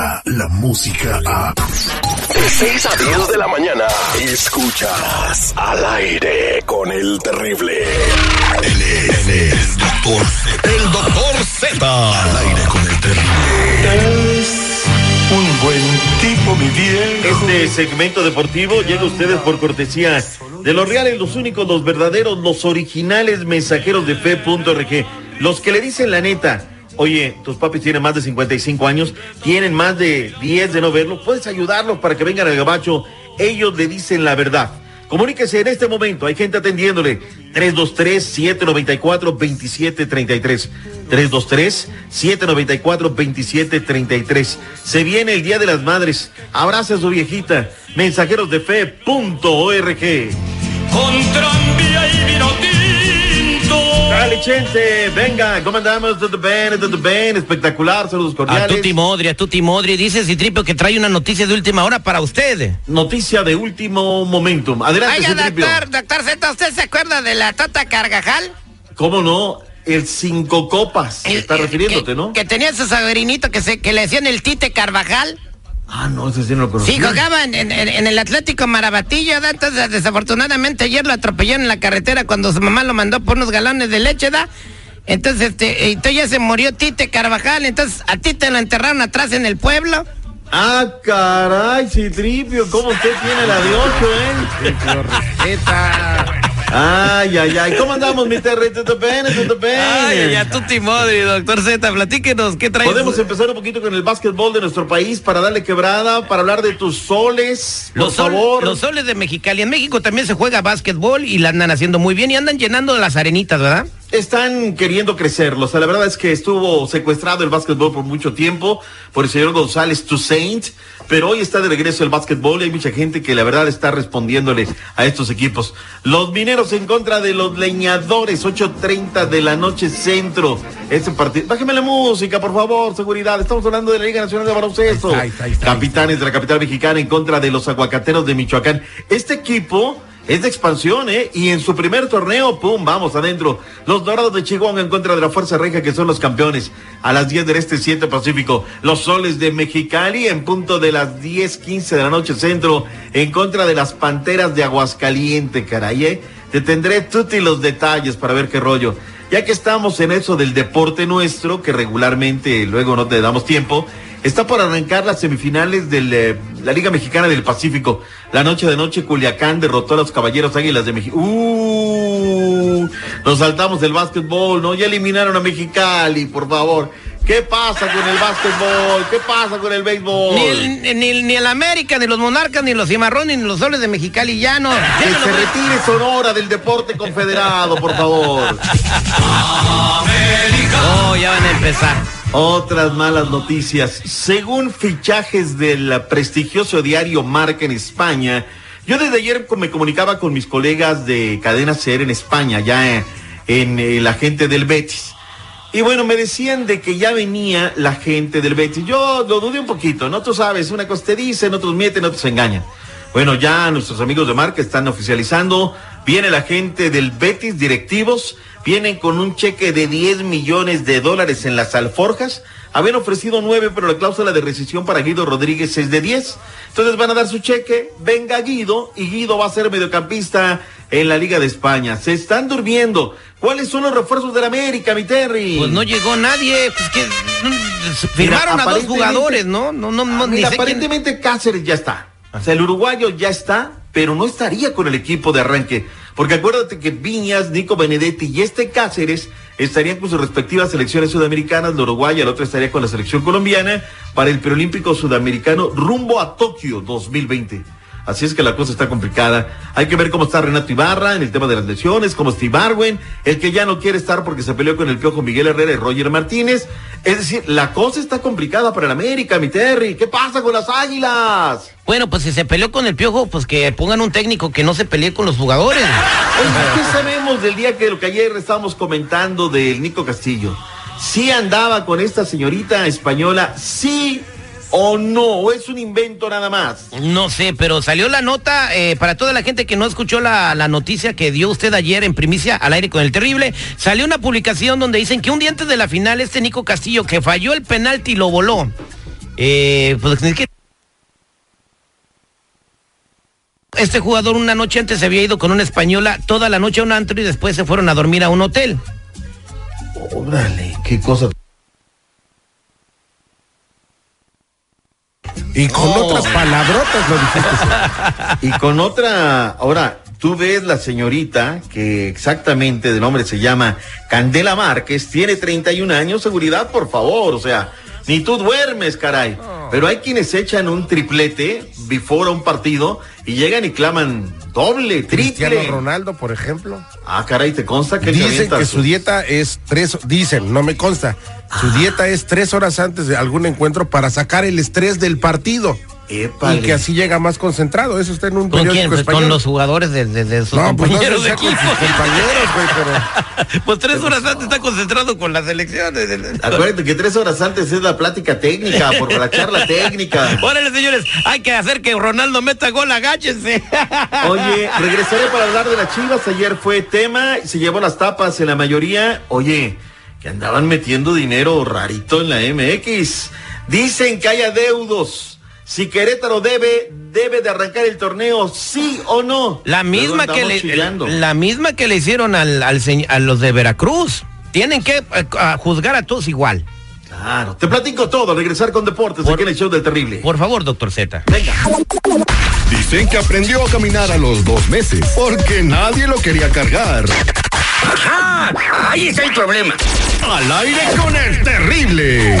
llega la música a... De 6 a 10 de la mañana, escuchas al aire con el terrible. Él es el doctor Z. El doctor Z. Al aire con el terrible. Es un buen tipo, mi viejo. Este segmento deportivo llega a ustedes por cortesía de los reales, los únicos, los verdaderos, los originales mensajeros de fe.org. Los que le dicen la neta. Oye, tus papis tienen más de 55 años, tienen más de 10 de no verlo, puedes ayudarlos para que vengan al gabacho. Ellos le dicen la verdad. Comuníquese en este momento, hay gente atendiéndole. 323-794-2733. 323-794-2733. Se viene el Día de las Madres. Abraza a su viejita. Mensajeros de Dale, gente. Venga, ¿cómo andamos? Todo bien, todo bien. Espectacular. Saludos A cordiales. Tuti Modri, a Tuti Modri. Dice Citripio que trae una noticia de última hora para usted. Noticia de último momento. Adelante, Oiga, Citripio. doctor, doctor Z, ¿usted se acuerda de la Tata Cargajal? ¿Cómo no? El cinco copas. El- Está el- refiriéndote, que, ¿no? Que tenía su sobrinito que, se, que le decían el Tite Carvajal. Ah, no, ese sí no lo conocía. Sí, jugaba en, en- en el Atlético Marabatillo, ¿da? entonces desafortunadamente ayer lo atropellaron en la carretera cuando su mamá lo mandó por unos galones de leche, ¿da? Entonces, este, entonces ya se murió Tite Carvajal, entonces a Tite lo enterraron atrás en el pueblo. Ah, caray, Citripio, ¿cómo usted tiene la de ocho, eh? Ay, ay, ay. ¿Cómo andamos, mi Terry? ¿Todo bien? ¿Todo bien? Ay, ay, a Tuti Modri, doctor Z. Platíquenos, ¿qué trae? Podemos empezar un poquito con el básquetbol de nuestro país para darle quebrada, para hablar de tus soles, por Los, sol- favor. los soles de Mexicali. En México también se juega básquetbol y la andan haciendo muy bien y andan llenando las arenitas, ¿verdad? Están queriendo crecerlo. O sea, la verdad es que estuvo secuestrado el básquetbol por mucho tiempo por el señor González Toussaint, pero hoy está de regreso el básquetbol y hay mucha gente que la verdad está respondiéndole a estos equipos. Los mineros en contra de los leñadores, 8.30 de la noche centro. Este partido. Bájeme la música, por favor, seguridad. Estamos hablando de la Liga Nacional de Baloncesto. Capitanes de la capital mexicana en contra de los aguacateros de Michoacán. Este equipo es de expansión, ¿eh? Y en su primer torneo, ¡pum! Vamos adentro. Los Dorados de Chihuahua en contra de la Fuerza Regia, que son los campeones. A las 10 del Este, 7 Pacífico. Los Soles de Mexicali en punto de las 10, 15 de la noche centro. En contra de las Panteras de Aguascaliente, caray, ¿eh? Te tendré tutti los detalles para ver qué rollo. Ya que estamos en eso del deporte nuestro, que regularmente luego no te damos tiempo, está por arrancar las semifinales de la Liga Mexicana del Pacífico. La noche de noche, Culiacán derrotó a los Caballeros Águilas de México. ¡Uh! Nos saltamos del básquetbol, ¿no? Ya eliminaron a Mexicali, por favor. ¿Qué pasa con el básquetbol? ¿Qué pasa con el béisbol? Ni el, ni, ni el América, ni los Monarcas, ni los Cimarrones, ni los Soles de Mexicali ya no. Que se retire Sonora del deporte confederado, por favor. Oh, ya van a empezar. Otras malas noticias. Según fichajes del prestigioso diario Marca en España, yo desde ayer me comunicaba con mis colegas de Cadena Ser en España, ya en, en, eh, la gente del Betis. Y bueno, me decían de que ya venía la gente del Betis. Yo lo dudé un poquito, ¿no? Tú sabes, una cosa te dicen, otros mienten, otros engañan. Bueno, ya nuestros amigos de marca están oficializando. Viene la gente del Betis, directivos, vienen con un cheque de 10 millones de dólares en las alforjas. Habían ofrecido 9, pero la cláusula de rescisión para Guido Rodríguez es de 10. Entonces van a dar su cheque, venga Guido, y Guido va a ser mediocampista en la Liga de España. Se están durmiendo. ¿Cuáles son los refuerzos del América, mi Terry? Pues no llegó nadie. Pues que firmaron a dos jugadores, ¿no? No, no, no Ah, ni quién- aparentemente Cáceres ya está. O sea, el uruguayo ya está, pero no estaría con el equipo de arranque. Porque acuérdate que Viñas, Nico Benedetti y este Cáceres estarían con sus respectivas selecciones sudamericanas, la uruguaya, el otro estaría con la selección colombiana para el preolímpico sudamericano rumbo a Tokio 2020. Así es que la cosa está complicada. Hay que ver cómo está Renato Ibarra en el tema de las lesiones, cómo está Ibarwen, el que ya no quiere estar porque se peleó con el piojo Miguel Herrera y Roger Martínez. Es decir, la cosa está complicada para el América, mi Terry. ¿Qué pasa con las águilas? Bueno, pues si se peleó con el piojo, pues que pongan un técnico que no se pelee con los jugadores. Oye, ¿qué sabemos del día que lo que ayer estábamos comentando del Nico Castillo? ¿Sí andaba con esta señorita española? ¿Sí o no? ¿O es un invento nada más? No sé, pero salió la nota eh, para toda la gente que no escuchó la, la noticia que dio usted ayer en primicia al aire con el terrible. Salió una publicación donde dicen que un día antes de la final este Nico Castillo que falló el penalti lo voló. Eh, pues, es que este jugador una noche antes se había ido con una española toda la noche a un antro y después se fueron a dormir a un hotel. Órale, qué cosa. Y con otras palabrotas lo dijiste. Y con otra, ahora, tú ves la señorita que exactamente de nombre se llama Candela Márquez, tiene 31 años, seguridad, por favor, o sea, ni tú duermes, caray. Pero hay quienes echan un triplete before a un partido y llegan y claman doble, Cristiano triple. Ronaldo, por ejemplo. Ah, caray, te consta que Dicen que su dieta es tres, dicen, no me consta, su dieta es tres horas antes de algún encuentro para sacar el estrés del partido. Épale. Y que así llega más concentrado. Eso está en un ¿Con periódico quién? Pues español. con los jugadores de, de- de sus no, pues no sé compañeros si de sea con equipo. sus compañeros, güey, pero Pues tres horas antes está concentrado con las elecciones. Acuérdate que tres horas antes es la plática técnica, por la charla técnica. Órale, señores, hay que hacer que Ronaldo meta gol, agáchense. Oye, regresaré para hablar de las chivas. Ayer fue tema, se llevó las tapas en la mayoría. Oye, que andaban metiendo dinero rarito en la MX. Dicen que hay adeudos. Si Querétaro debe, debe de arrancar el torneo, sí o no. La misma que le, chillando. la misma que le hicieron al, al a los de Veracruz. Tienen que eh, a juzgar a todos igual. Claro, te platico todo. Regresar con deportes aquí en el show del terrible. Por favor, doctor Z. Venga. Dicen que aprendió a caminar a los dos meses porque nadie lo quería cargar. ¡Ah! Ahí está el problema. Al aire con el terrible.